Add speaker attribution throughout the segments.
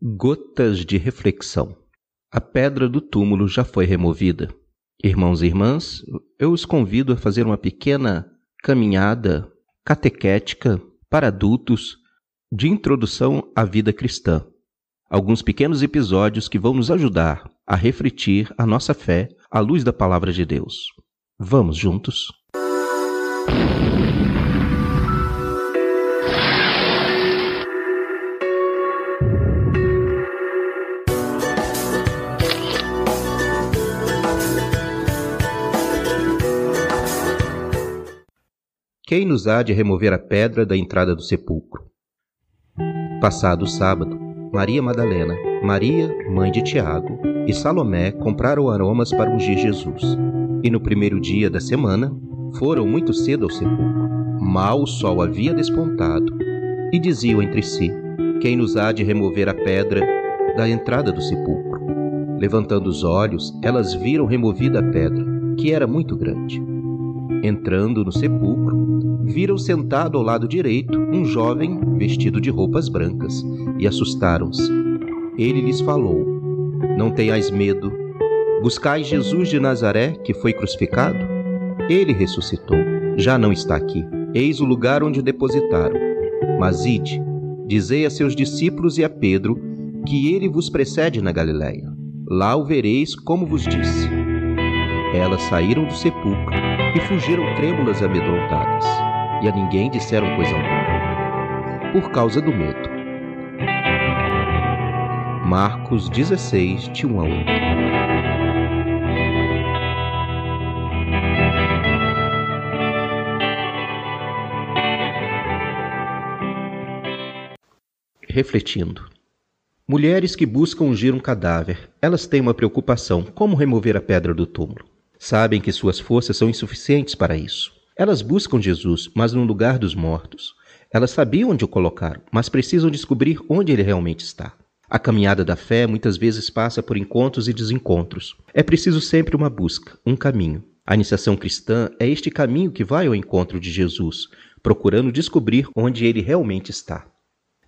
Speaker 1: Gotas de reflexão. A pedra do túmulo já foi removida. Irmãos e irmãs, eu os convido a fazer uma pequena caminhada catequética para adultos de introdução à vida cristã. Alguns pequenos episódios que vão nos ajudar a refletir a nossa fé à luz da palavra de Deus. Vamos juntos? Quem nos há de remover a pedra da entrada do sepulcro? Passado o sábado, Maria Madalena, Maria, mãe de Tiago, e Salomé compraram aromas para ungir Jesus. E no primeiro dia da semana, foram muito cedo ao sepulcro. Mal o sol havia despontado, e diziam entre si: Quem nos há de remover a pedra da entrada do sepulcro? Levantando os olhos, elas viram removida a pedra, que era muito grande. Entrando no sepulcro, viram sentado ao lado direito um jovem vestido de roupas brancas e assustaram-se. Ele lhes falou: Não tenhais medo. Buscais Jesus de Nazaré, que foi crucificado? Ele ressuscitou. Já não está aqui. Eis o lugar onde o depositaram. Mas ide, dizei a seus discípulos e a Pedro que ele vos precede na Galiléia. Lá o vereis como vos disse. Elas saíram do sepulcro e fugiram trêmulas e amedrontadas, e a ninguém disseram coisa alguma, por causa do medo. Marcos 16, de 1 a 8 Refletindo. Mulheres que buscam ungir um cadáver, elas têm uma preocupação: como remover a pedra do túmulo? Sabem que suas forças são insuficientes para isso. Elas buscam Jesus, mas no lugar dos mortos. Elas sabiam onde o colocaram, mas precisam descobrir onde ele realmente está. A caminhada da fé muitas vezes passa por encontros e desencontros. É preciso sempre uma busca, um caminho. A iniciação cristã é este caminho que vai ao encontro de Jesus, procurando descobrir onde ele realmente está.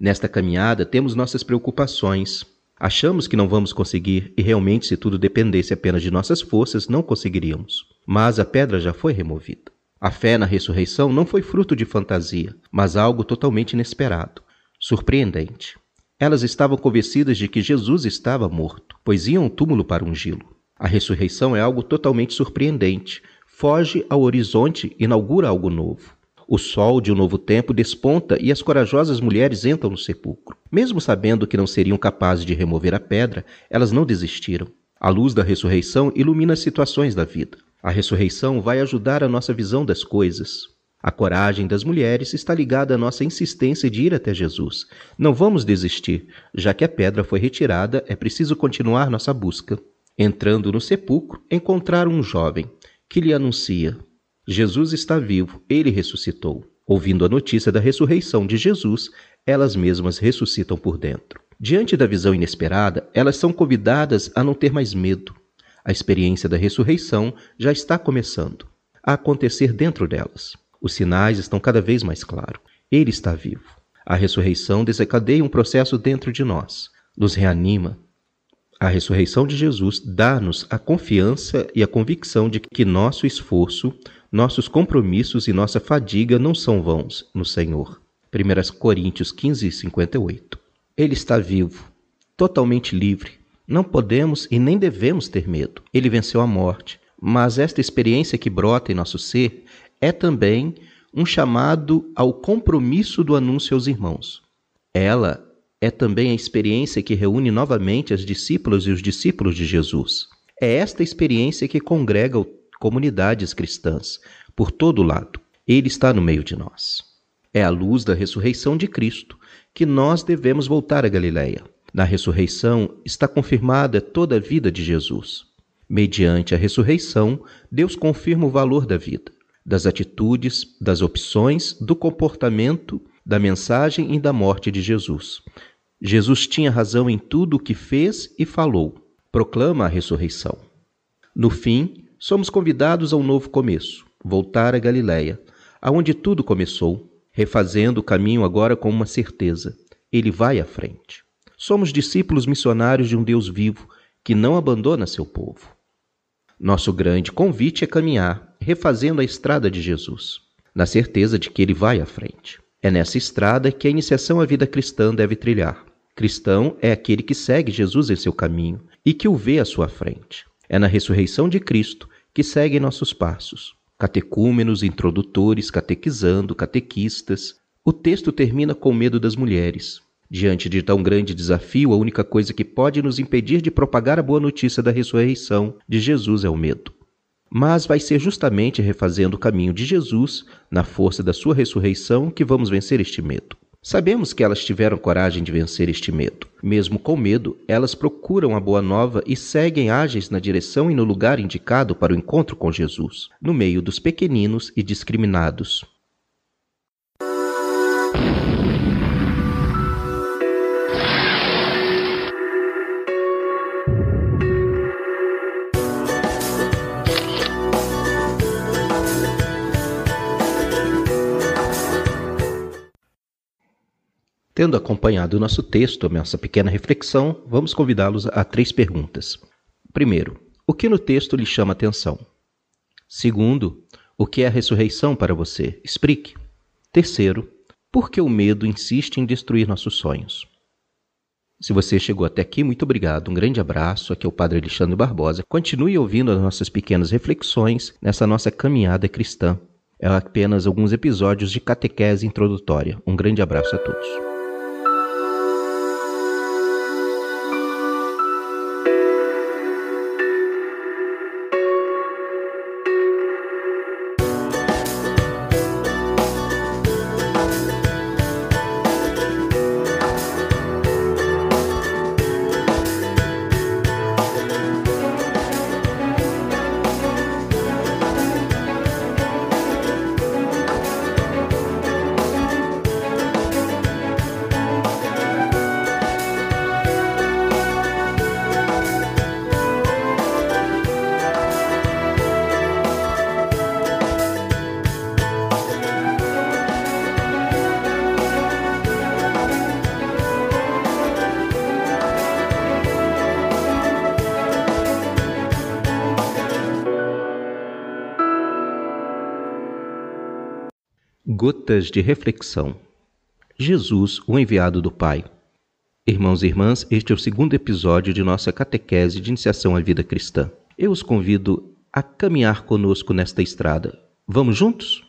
Speaker 1: Nesta caminhada temos nossas preocupações, Achamos que não vamos conseguir e realmente, se tudo dependesse apenas de nossas forças, não conseguiríamos. Mas a pedra já foi removida. A fé na ressurreição não foi fruto de fantasia, mas algo totalmente inesperado, surpreendente. Elas estavam convencidas de que Jesus estava morto, pois iam ao túmulo para ungí-lo. A ressurreição é algo totalmente surpreendente, foge ao horizonte, inaugura algo novo. O sol de um novo tempo desponta e as corajosas mulheres entram no sepulcro. Mesmo sabendo que não seriam capazes de remover a pedra, elas não desistiram. A luz da ressurreição ilumina as situações da vida. A ressurreição vai ajudar a nossa visão das coisas. A coragem das mulheres está ligada à nossa insistência de ir até Jesus. Não vamos desistir, já que a pedra foi retirada, é preciso continuar nossa busca. Entrando no sepulcro, encontraram um jovem que lhe anuncia: Jesus está vivo, ele ressuscitou. Ouvindo a notícia da ressurreição de Jesus, elas mesmas ressuscitam por dentro. Diante da visão inesperada, elas são convidadas a não ter mais medo. A experiência da ressurreição já está começando a acontecer dentro delas. Os sinais estão cada vez mais claros. Ele está vivo. A ressurreição desencadeia um processo dentro de nós, nos reanima. A ressurreição de Jesus dá-nos a confiança e a convicção de que nosso esforço nossos compromissos e nossa fadiga não são vãos no Senhor. 1 Coríntios 15, 58. Ele está vivo, totalmente livre. Não podemos e nem devemos ter medo. Ele venceu a morte, mas esta experiência que brota em nosso ser é também um chamado ao compromisso do anúncio aos irmãos. Ela é também a experiência que reúne novamente as discípulas e os discípulos de Jesus. É esta experiência que congrega o comunidades cristãs por todo lado. Ele está no meio de nós. É a luz da ressurreição de Cristo que nós devemos voltar a Galiléia. Na ressurreição está confirmada toda a vida de Jesus. Mediante a ressurreição, Deus confirma o valor da vida, das atitudes, das opções, do comportamento, da mensagem e da morte de Jesus. Jesus tinha razão em tudo o que fez e falou. Proclama a ressurreição. No fim, somos convidados a um novo começo, voltar a Galiléia, aonde tudo começou, refazendo o caminho agora com uma certeza: ele vai à frente. Somos discípulos missionários de um Deus vivo que não abandona seu povo. Nosso grande convite é caminhar, refazendo a estrada de Jesus, na certeza de que ele vai à frente. É nessa estrada que a iniciação à vida cristã deve trilhar. Cristão é aquele que segue Jesus em seu caminho e que o vê à sua frente. É na ressurreição de Cristo que segue nossos passos. Catecúmenos, introdutores, catequizando, catequistas. O texto termina com medo das mulheres. Diante de tão grande desafio, a única coisa que pode nos impedir de propagar a boa notícia da ressurreição de Jesus é o medo. Mas vai ser justamente refazendo o caminho de Jesus, na força da sua ressurreição, que vamos vencer este medo. Sabemos que elas tiveram coragem de vencer este medo. Mesmo com medo, elas procuram a boa nova e seguem ágeis na direção e no lugar indicado para o encontro com Jesus, no meio dos pequeninos e discriminados. Tendo acompanhado o nosso texto, a nossa pequena reflexão, vamos convidá-los a três perguntas. Primeiro, o que no texto lhe chama atenção? Segundo, o que é a ressurreição para você? Explique. Terceiro, por que o medo insiste em destruir nossos sonhos? Se você chegou até aqui, muito obrigado. Um grande abraço. Aqui é o Padre Alexandre Barbosa. Continue ouvindo as nossas pequenas reflexões nessa nossa caminhada cristã. É apenas alguns episódios de catequese introdutória. Um grande abraço a todos. Gotas de reflexão. Jesus, o enviado do Pai. Irmãos e irmãs, este é o segundo episódio de nossa catequese de iniciação à vida cristã. Eu os convido a caminhar conosco nesta estrada. Vamos juntos?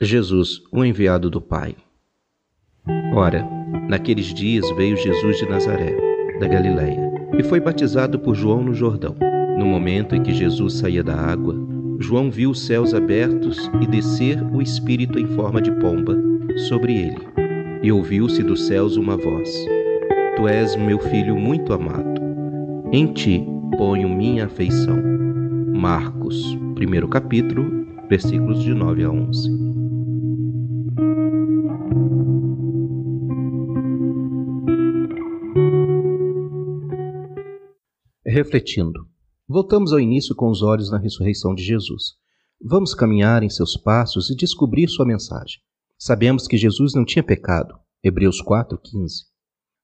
Speaker 1: Jesus, o enviado do Pai. Ora, naqueles dias veio Jesus de Nazaré, da Galiléia, e foi batizado por João no Jordão. No momento em que Jesus saía da água, João viu os céus abertos e descer o Espírito em forma de pomba sobre ele. E ouviu-se dos céus uma voz: Tu és meu filho muito amado. Em ti ponho minha afeição. Marcos, primeiro capítulo, versículos de 9 a 11. Refletindo, voltamos ao início com os olhos na ressurreição de Jesus. Vamos caminhar em seus passos e descobrir sua mensagem. Sabemos que Jesus não tinha pecado, Hebreus 4,15.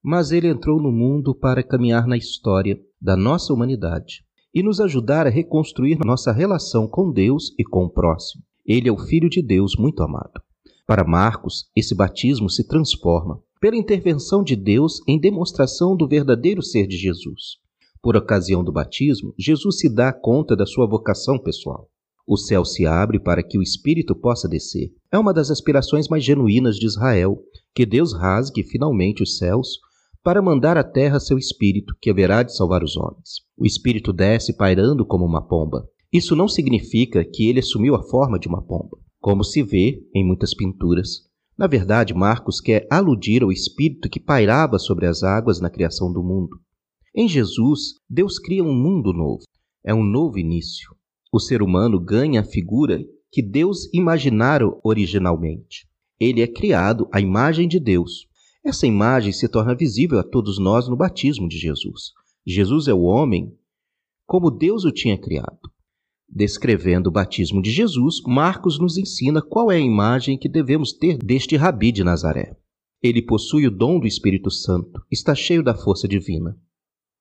Speaker 1: Mas ele entrou no mundo para caminhar na história da nossa humanidade e nos ajudar a reconstruir nossa relação com Deus e com o próximo. Ele é o Filho de Deus muito amado. Para Marcos, esse batismo se transforma pela intervenção de Deus em demonstração do verdadeiro ser de Jesus. Por ocasião do batismo, Jesus se dá conta da sua vocação pessoal. O céu se abre para que o Espírito possa descer. É uma das aspirações mais genuínas de Israel, que Deus rasgue finalmente os céus para mandar à terra seu Espírito, que haverá de salvar os homens. O Espírito desce pairando como uma pomba. Isso não significa que ele assumiu a forma de uma pomba, como se vê em muitas pinturas. Na verdade, Marcos quer aludir ao Espírito que pairava sobre as águas na criação do mundo. Em Jesus, Deus cria um mundo novo. É um novo início. O ser humano ganha a figura que Deus imaginara originalmente. Ele é criado à imagem de Deus. Essa imagem se torna visível a todos nós no batismo de Jesus. Jesus é o homem como Deus o tinha criado. Descrevendo o batismo de Jesus, Marcos nos ensina qual é a imagem que devemos ter deste rabi de Nazaré. Ele possui o dom do Espírito Santo, está cheio da força divina.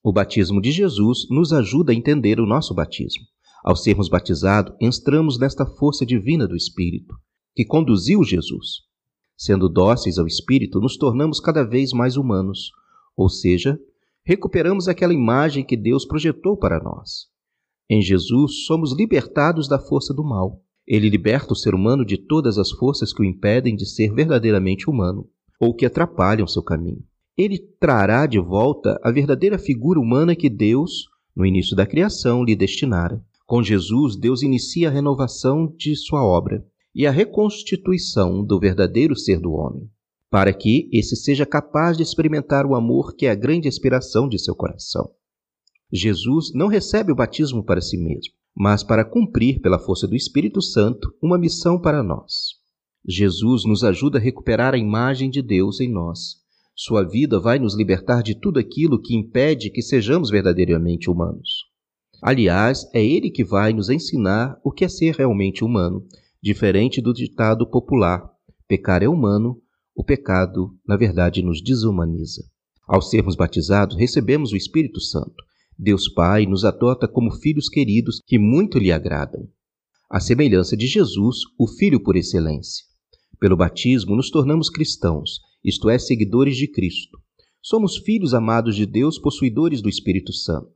Speaker 1: O batismo de Jesus nos ajuda a entender o nosso batismo. Ao sermos batizados, entramos nesta força divina do Espírito, que conduziu Jesus. Sendo dóceis ao Espírito, nos tornamos cada vez mais humanos, ou seja, recuperamos aquela imagem que Deus projetou para nós. Em Jesus, somos libertados da força do mal. Ele liberta o ser humano de todas as forças que o impedem de ser verdadeiramente humano ou que atrapalham seu caminho. Ele trará de volta a verdadeira figura humana que Deus, no início da criação, lhe destinara. Com Jesus, Deus inicia a renovação de sua obra e a reconstituição do verdadeiro ser do homem, para que esse seja capaz de experimentar o amor que é a grande aspiração de seu coração. Jesus não recebe o batismo para si mesmo, mas para cumprir, pela força do Espírito Santo, uma missão para nós. Jesus nos ajuda a recuperar a imagem de Deus em nós. Sua vida vai nos libertar de tudo aquilo que impede que sejamos verdadeiramente humanos. Aliás, é Ele que vai nos ensinar o que é ser realmente humano, diferente do ditado popular: pecar é humano, o pecado, na verdade, nos desumaniza. Ao sermos batizados, recebemos o Espírito Santo. Deus Pai nos adota como filhos queridos que muito lhe agradam. A semelhança de Jesus, o Filho por excelência. Pelo batismo, nos tornamos cristãos, isto é, seguidores de Cristo. Somos filhos amados de Deus, possuidores do Espírito Santo.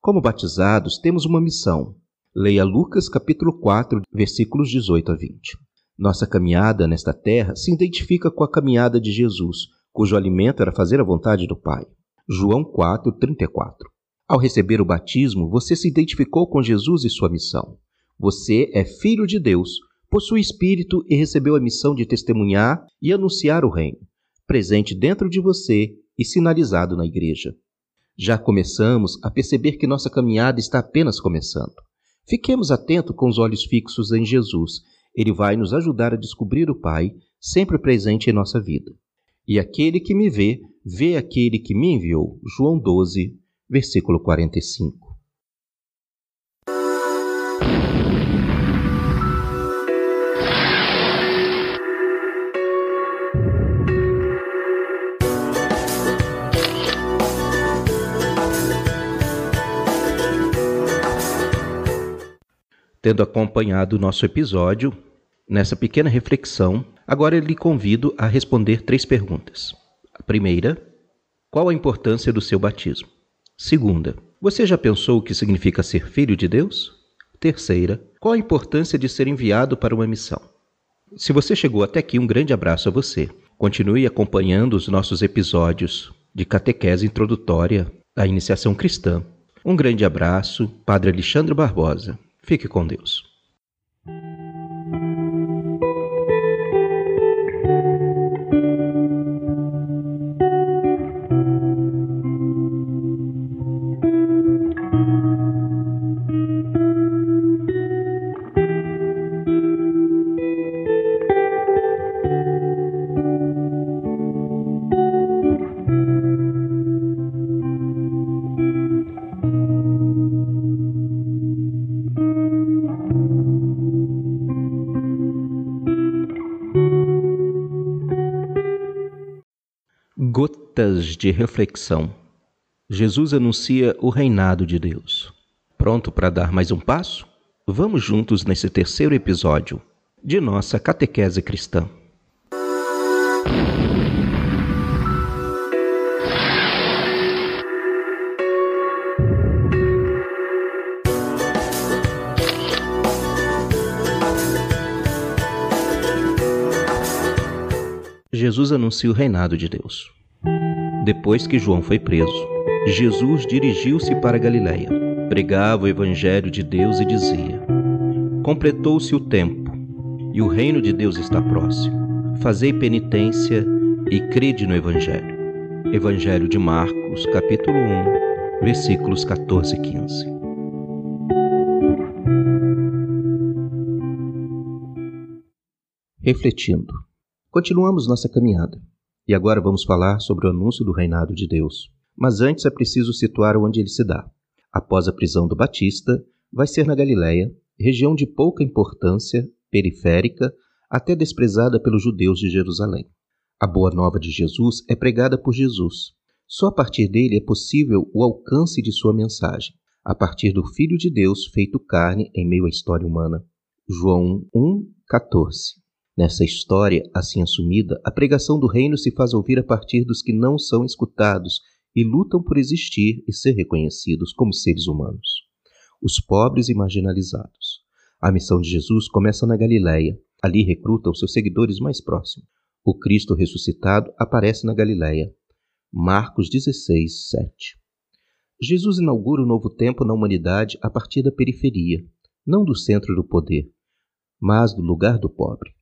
Speaker 1: Como batizados, temos uma missão. Leia Lucas capítulo 4, versículos 18 a 20. Nossa caminhada nesta terra se identifica com a caminhada de Jesus, cujo alimento era fazer a vontade do Pai. João 4, 34. Ao receber o batismo, você se identificou com Jesus e sua missão. Você é filho de Deus, possui espírito e recebeu a missão de testemunhar e anunciar o reino, presente dentro de você e sinalizado na igreja. Já começamos a perceber que nossa caminhada está apenas começando. Fiquemos atentos com os olhos fixos em Jesus. Ele vai nos ajudar a descobrir o Pai, sempre presente em nossa vida. E aquele que me vê, vê aquele que me enviou. João 12, versículo 45. Tendo acompanhado o nosso episódio, nessa pequena reflexão, agora lhe convido a responder três perguntas. A primeira, qual a importância do seu batismo? Segunda, você já pensou o que significa ser filho de Deus? Terceira, qual a importância de ser enviado para uma missão? Se você chegou até aqui, um grande abraço a você. Continue acompanhando os nossos episódios de catequese introdutória à iniciação cristã. Um grande abraço, Padre Alexandre Barbosa. Fique com Deus. De reflexão. Jesus anuncia o reinado de Deus. Pronto para dar mais um passo? Vamos juntos nesse terceiro episódio de nossa catequese cristã. Jesus anuncia o reinado de Deus. Depois que João foi preso, Jesus dirigiu-se para Galiléia, pregava o evangelho de Deus e dizia: Completou-se o tempo, e o reino de Deus está próximo. Fazei penitência e crede no evangelho. Evangelho de Marcos, capítulo 1, versículos 14 e 15. Refletindo. Continuamos nossa caminhada. E agora vamos falar sobre o anúncio do reinado de Deus. Mas antes é preciso situar onde ele se dá. Após a prisão do Batista, vai ser na Galiléia, região de pouca importância, periférica, até desprezada pelos judeus de Jerusalém. A boa nova de Jesus é pregada por Jesus. Só a partir dele é possível o alcance de sua mensagem, a partir do Filho de Deus feito carne em meio à história humana. João 1, 14. Nessa história, assim assumida, a pregação do reino se faz ouvir a partir dos que não são escutados e lutam por existir e ser reconhecidos como seres humanos. Os pobres e marginalizados. A missão de Jesus começa na Galiléia. Ali recruta os seus seguidores mais próximos. O Cristo ressuscitado aparece na Galiléia. Marcos 16, 7. Jesus inaugura o um novo tempo na humanidade a partir da periferia, não do centro do poder, mas do lugar do pobre.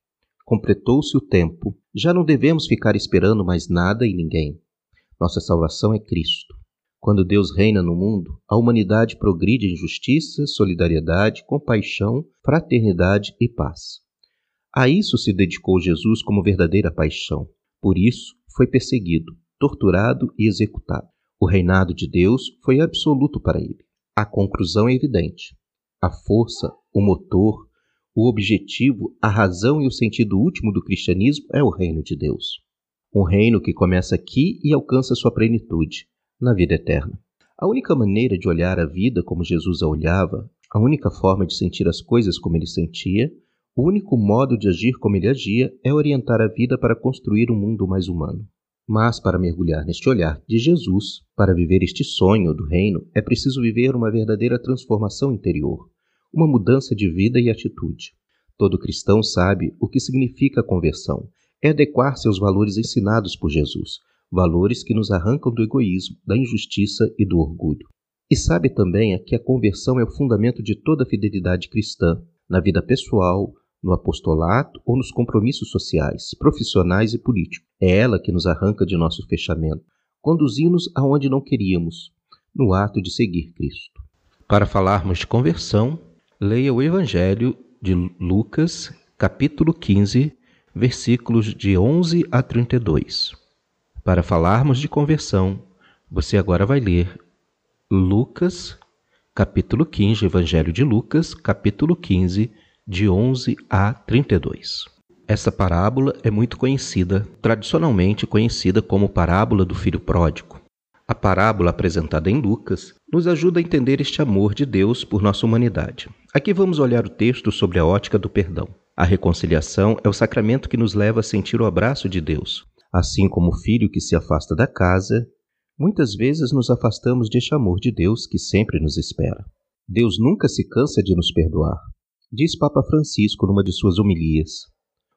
Speaker 1: Completou-se o tempo, já não devemos ficar esperando mais nada e ninguém. Nossa salvação é Cristo. Quando Deus reina no mundo, a humanidade progride em justiça, solidariedade, compaixão, fraternidade e paz. A isso se dedicou Jesus como verdadeira paixão. Por isso, foi perseguido, torturado e executado. O reinado de Deus foi absoluto para ele. A conclusão é evidente. A força, o motor, o objetivo, a razão e o sentido último do cristianismo é o reino de Deus. Um reino que começa aqui e alcança sua plenitude, na vida eterna. A única maneira de olhar a vida como Jesus a olhava, a única forma de sentir as coisas como ele sentia, o único modo de agir como ele agia é orientar a vida para construir um mundo mais humano. Mas para mergulhar neste olhar de Jesus, para viver este sonho do reino, é preciso viver uma verdadeira transformação interior, uma mudança de vida e atitude. Todo cristão sabe o que significa a conversão. É adequar-se aos valores ensinados por Jesus, valores que nos arrancam do egoísmo, da injustiça e do orgulho. E sabe também que a conversão é o fundamento de toda a fidelidade cristã, na vida pessoal, no apostolato ou nos compromissos sociais, profissionais e políticos. É ela que nos arranca de nosso fechamento, conduzindo-nos aonde não queríamos, no ato de seguir Cristo. Para falarmos de conversão, leia o Evangelho de Lucas, capítulo 15, versículos de 11 a 32. Para falarmos de conversão, você agora vai ler Lucas, capítulo 15, Evangelho de Lucas, capítulo 15, de 11 a 32. Essa parábola é muito conhecida, tradicionalmente conhecida como parábola do filho pródigo. A parábola apresentada em Lucas nos ajuda a entender este amor de Deus por nossa humanidade. Aqui vamos olhar o texto sobre a ótica do perdão. A reconciliação é o sacramento que nos leva a sentir o abraço de Deus. Assim como o filho que se afasta da casa, muitas vezes nos afastamos deste amor de Deus que sempre nos espera. Deus nunca se cansa de nos perdoar. Diz Papa Francisco numa de suas homilias: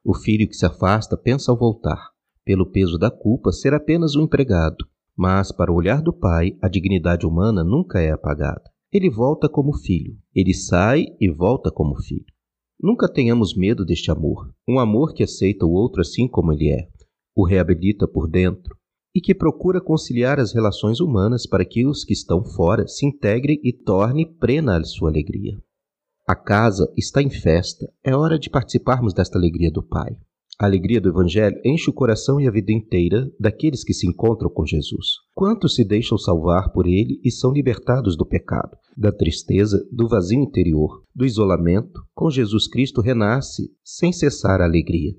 Speaker 1: O filho que se afasta pensa ao voltar, pelo peso da culpa, ser apenas um empregado, mas para o olhar do pai, a dignidade humana nunca é apagada. Ele volta como filho, ele sai e volta como filho. Nunca tenhamos medo deste amor, um amor que aceita o outro assim como ele é, o reabilita por dentro e que procura conciliar as relações humanas para que os que estão fora se integrem e torne plena a sua alegria. A casa está em festa. É hora de participarmos desta alegria do Pai. A alegria do Evangelho enche o coração e a vida inteira daqueles que se encontram com Jesus. Quantos se deixam salvar por Ele e são libertados do pecado, da tristeza, do vazio interior, do isolamento? Com Jesus Cristo renasce sem cessar a alegria.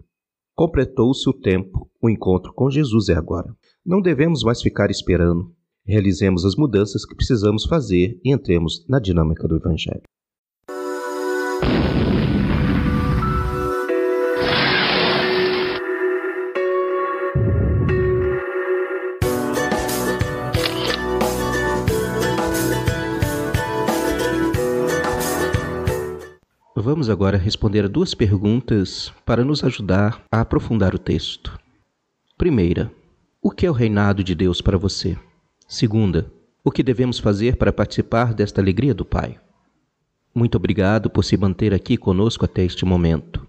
Speaker 1: Completou-se o tempo, o encontro com Jesus é agora. Não devemos mais ficar esperando. Realizemos as mudanças que precisamos fazer e entremos na dinâmica do Evangelho. Vamos agora responder a duas perguntas para nos ajudar a aprofundar o texto. Primeira, o que é o reinado de Deus para você? Segunda, o que devemos fazer para participar desta alegria do Pai? Muito obrigado por se manter aqui conosco até este momento.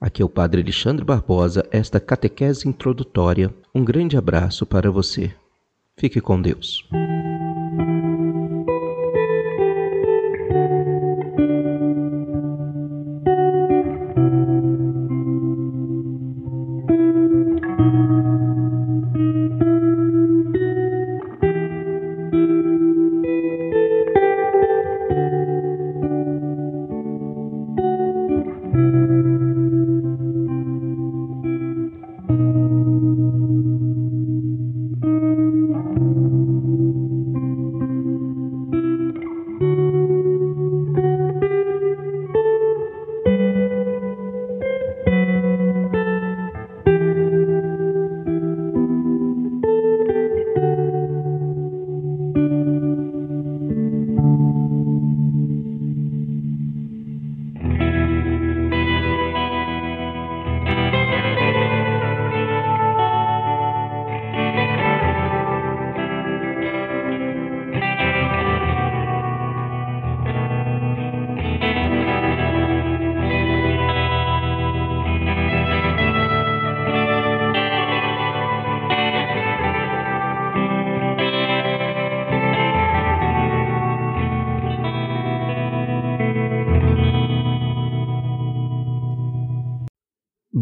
Speaker 1: Aqui é o Padre Alexandre Barbosa, esta catequese introdutória. Um grande abraço para você. Fique com Deus.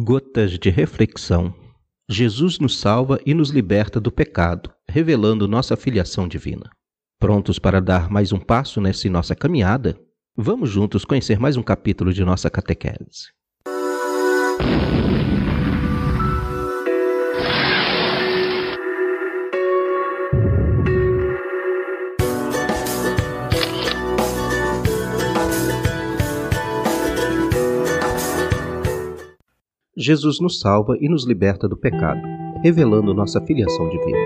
Speaker 1: Gotas de reflexão. Jesus nos salva e nos liberta do pecado, revelando nossa filiação divina. Prontos para dar mais um passo nessa nossa caminhada? Vamos juntos conhecer mais um capítulo de nossa catequese. Jesus nos salva e nos liberta do pecado, revelando nossa filiação divina.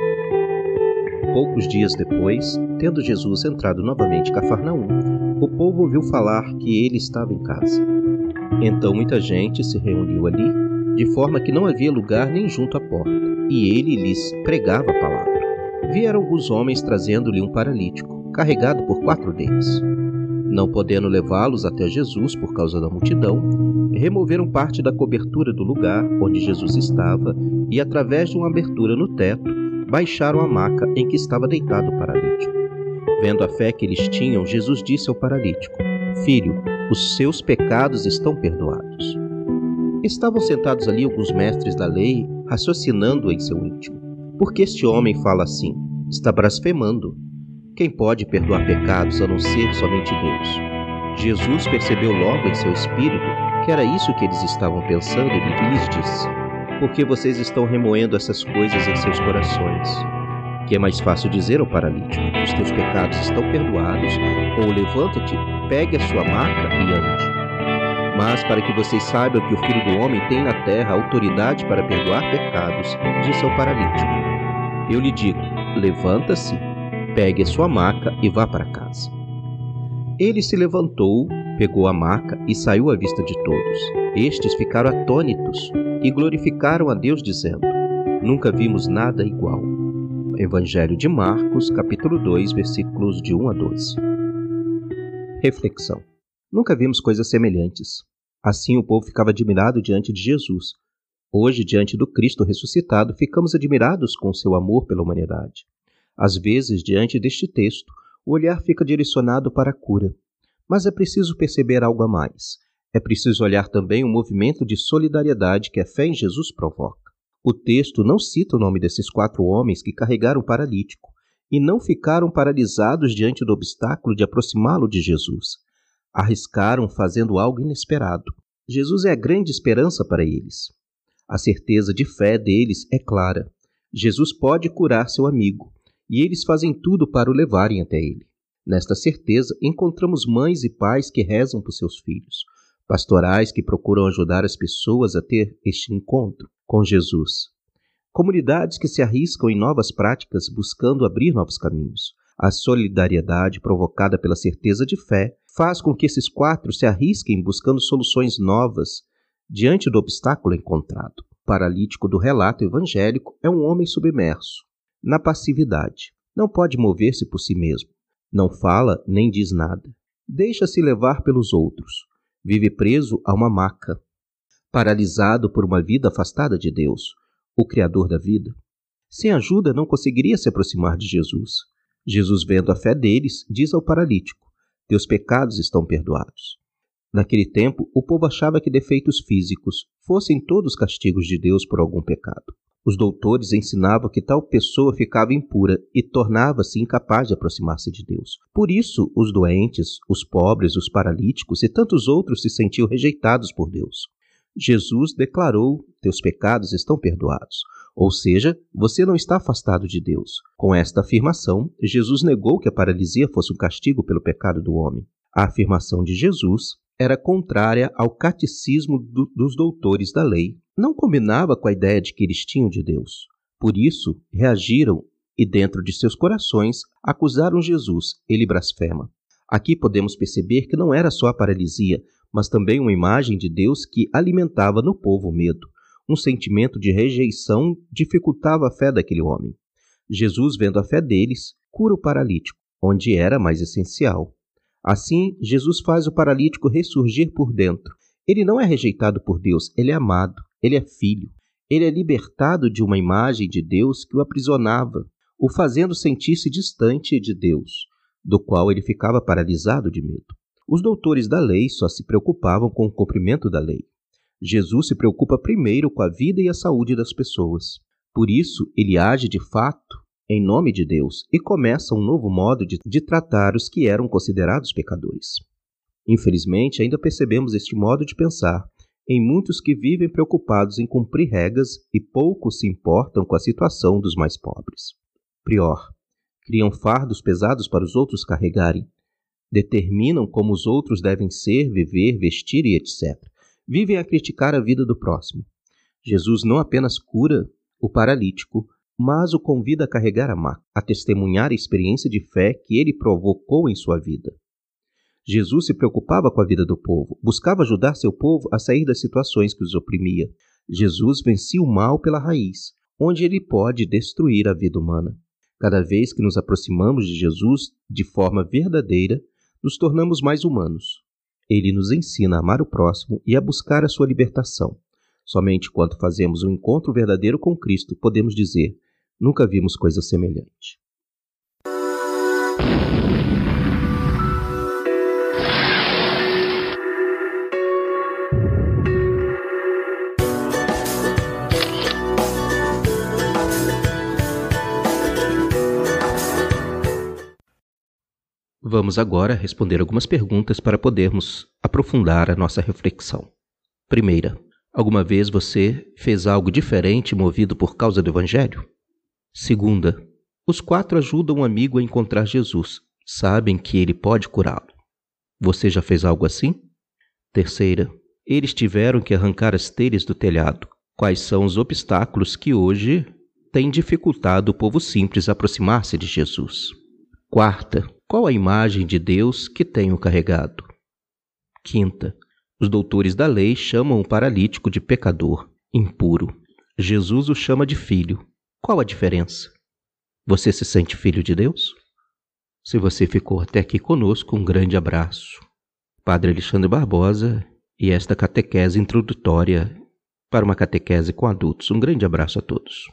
Speaker 1: Poucos dias depois, tendo Jesus entrado novamente em Cafarnaum, o povo ouviu falar que ele estava em casa. Então muita gente se reuniu ali, de forma que não havia lugar nem junto à porta, e ele lhes pregava a palavra. Vieram alguns homens trazendo-lhe um paralítico, carregado por quatro deles. Não podendo levá-los até Jesus por causa da multidão, removeram parte da cobertura do lugar onde Jesus estava e, através de uma abertura no teto, baixaram a maca em que estava deitado o paralítico. Vendo a fé que eles tinham, Jesus disse ao paralítico: Filho, os seus pecados estão perdoados. Estavam sentados ali alguns mestres da lei, raciocinando em seu íntimo. Por que este homem fala assim? Está blasfemando. Quem pode perdoar pecados a não ser somente Deus? Jesus percebeu logo em seu espírito que era isso que eles estavam pensando e lhes disse: Por que vocês estão remoendo essas coisas em seus corações? Que é mais fácil dizer ao paralítico: Os teus pecados estão perdoados, ou levanta-te, pegue a sua maca e ande. Mas para que vocês saibam que o Filho do Homem tem na terra autoridade para perdoar pecados, disse ao paralítico: Eu lhe digo: levanta-se pegue sua maca e vá para casa. Ele se levantou, pegou a maca e saiu à vista de todos. Estes ficaram atônitos e glorificaram a Deus, dizendo: Nunca vimos nada igual. Evangelho de Marcos, capítulo 2, versículos de 1 a 12. Reflexão. Nunca vimos coisas semelhantes. Assim o povo ficava admirado diante de Jesus. Hoje, diante do Cristo ressuscitado, ficamos admirados com seu amor pela humanidade. Às vezes, diante deste texto, o olhar fica direcionado para a cura. Mas é preciso perceber algo a mais. É preciso olhar também o movimento de solidariedade que a fé em Jesus provoca. O texto não cita o nome desses quatro homens que carregaram o paralítico e não ficaram paralisados diante do obstáculo de aproximá-lo de Jesus. Arriscaram fazendo algo inesperado. Jesus é a grande esperança para eles. A certeza de fé deles é clara. Jesus pode curar seu amigo e eles fazem tudo para o levarem até ele. Nesta certeza, encontramos mães e pais que rezam por seus filhos, pastorais que procuram ajudar as pessoas a ter este encontro com Jesus, comunidades que se arriscam em novas práticas buscando abrir novos caminhos. A solidariedade provocada pela certeza de fé faz com que esses quatro se arrisquem buscando soluções novas diante do obstáculo encontrado. O paralítico do relato evangélico é um homem submerso, na passividade. Não pode mover-se por si mesmo. Não fala nem diz nada. Deixa-se levar pelos outros. Vive preso a uma maca. Paralisado por uma vida afastada de Deus, o Criador da vida. Sem ajuda, não conseguiria se aproximar de Jesus. Jesus, vendo a fé deles, diz ao paralítico: Teus pecados estão perdoados. Naquele tempo, o povo achava que defeitos físicos fossem todos castigos de Deus por algum pecado. Os doutores ensinavam que tal pessoa ficava impura e tornava-se incapaz de aproximar-se de Deus. Por isso, os doentes, os pobres, os paralíticos e tantos outros se sentiam rejeitados por Deus. Jesus declarou: Teus pecados estão perdoados. Ou seja, você não está afastado de Deus. Com esta afirmação, Jesus negou que a paralisia fosse um castigo pelo pecado do homem. A afirmação de Jesus era contrária ao catecismo do, dos doutores da lei não combinava com a ideia de que eles tinham de Deus. Por isso, reagiram e, dentro de seus corações, acusaram Jesus, ele blasfema. Aqui podemos perceber que não era só a paralisia, mas também uma imagem de Deus que alimentava no povo o medo. Um sentimento de rejeição dificultava a fé daquele homem. Jesus, vendo a fé deles, cura o paralítico, onde era mais essencial. Assim, Jesus faz o paralítico ressurgir por dentro. Ele não é rejeitado por Deus, ele é amado. Ele é filho. Ele é libertado de uma imagem de Deus que o aprisionava, o fazendo sentir-se distante de Deus, do qual ele ficava paralisado de medo. Os doutores da lei só se preocupavam com o cumprimento da lei. Jesus se preocupa primeiro com a vida e a saúde das pessoas. Por isso, ele age de fato em nome de Deus e começa um novo modo de, de tratar os que eram considerados pecadores. Infelizmente, ainda percebemos este modo de pensar em muitos que vivem preocupados em cumprir regras e pouco se importam com a situação dos mais pobres. Prior, criam fardos pesados para os outros carregarem, determinam como os outros devem ser, viver, vestir e etc. Vivem a criticar a vida do próximo. Jesus não apenas cura o paralítico, mas o convida a carregar a máquina, a testemunhar a experiência de fé que ele provocou em sua vida. Jesus se preocupava com a vida do povo, buscava ajudar seu povo a sair das situações que os oprimia. Jesus vencia o mal pela raiz, onde ele pode destruir a vida humana. Cada vez que nos aproximamos de Jesus de forma verdadeira, nos tornamos mais humanos. Ele nos ensina a amar o próximo e a buscar a sua libertação. Somente quando fazemos um encontro verdadeiro com Cristo podemos dizer: nunca vimos coisa semelhante. Vamos agora responder algumas perguntas para podermos aprofundar a nossa reflexão. Primeira, alguma vez você fez algo diferente movido por causa do Evangelho? Segunda, os quatro ajudam um amigo a encontrar Jesus, sabem que ele pode curá-lo. Você já fez algo assim? Terceira, eles tiveram que arrancar as telhas do telhado. Quais são os obstáculos que hoje têm dificultado o povo simples a aproximar-se de Jesus? Quarta, qual a imagem de Deus que tenho carregado? Quinta, os doutores da lei chamam o paralítico de pecador, impuro. Jesus o chama de filho. Qual a diferença? Você se sente filho de Deus? Se você ficou até aqui conosco, um grande abraço. Padre Alexandre Barbosa e esta catequese introdutória para uma catequese com adultos. Um grande abraço a todos.